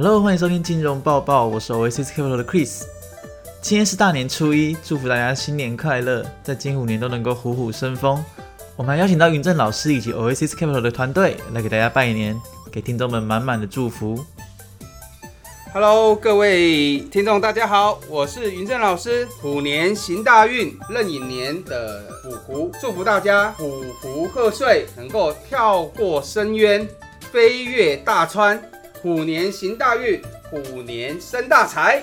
Hello，欢迎收听金融报报，我是 Oasis Capital 的 Chris。今天是大年初一，祝福大家新年快乐，在金虎年都能够虎虎生风。我们还邀请到云正老师以及 Oasis Capital 的团队来给大家拜年，给听众们满满的祝福。Hello，各位听众，大家好，我是云正老师。虎年行大运，壬寅年的虎虎，祝福大家虎虎贺岁，能够跳过深渊，飞越大川。虎年行大运，虎年生大财。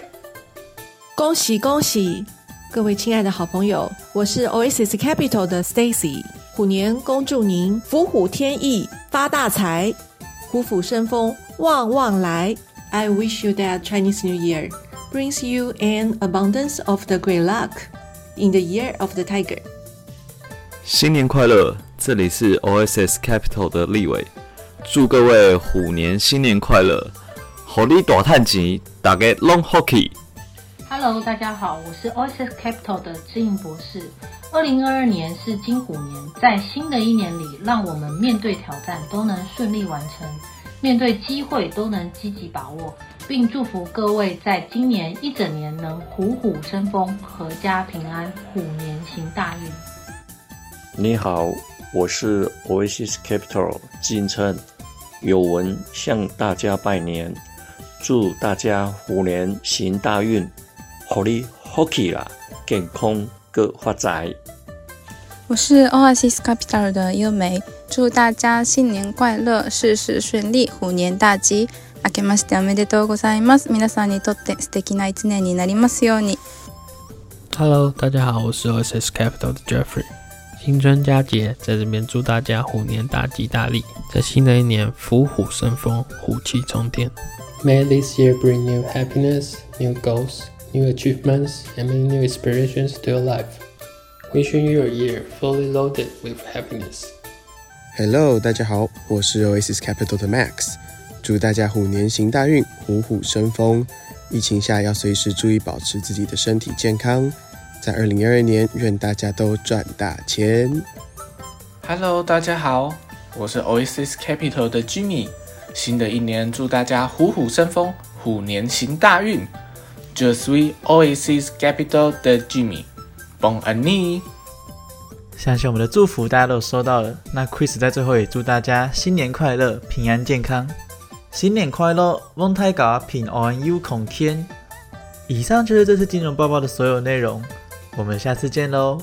恭喜恭喜！各位亲爱的好朋友，我是 Oasis Capital 的 Stacy。虎年恭祝您福虎添翼，发大财，虎虎生风，旺旺来。I wish you that Chinese New Year brings you an abundance of the great luck in the year of the tiger. 新年快乐！这里是 OSS Capital 的立伟，祝各位虎年新年快乐，虎力大探集，大家 Long Hockey。Hello，大家好，我是 Oasis Capital 的知应博士。二零二二年是金虎年，在新的一年里，让我们面对挑战都能顺利完成，面对机会都能积极把握，并祝福各位在今年一整年能虎虎生风，阖家平安，虎年行大运。你好，我是 Oasis Capital 金琛，有文向大家拜年，祝大家虎年行大运，好利好气啦，健康个发财。我是 oss Capital 的优美，祝大家新年快乐，事事顺利，虎年大吉。けましておめでとうございます。皆さんにとって素敵な一年になりますように。Hello，大家好，我是 oss Capital 的 Jeffrey。新春佳节，在这边祝大家虎年大吉大利，在新的一年虎虎生风，虎气冲天。May this year bring new happiness, new goals, new achievements, and many new inspirations to your life. Wishing you a year fully loaded with happiness. Hello，大家好，我是 Oasis Capital 的 Max，祝大家虎年行大运，虎虎生风。疫情下要随时注意保持自己的身体健康。在二零二二年，愿大家都赚大钱。Hello，大家好，我是 Oasis Capital 的 Jimmy。新的一年，祝大家虎虎生风，虎年行大运。Je suis Oasis Capital 的 Jimmy，Bon année！相信我们的祝福大家都收到了。那 Chris 在最后也祝大家新年快乐，平安健康。新年快乐，翁太嘎平安有孔天。以上就是这次金融报告的所有内容，我们下次见喽，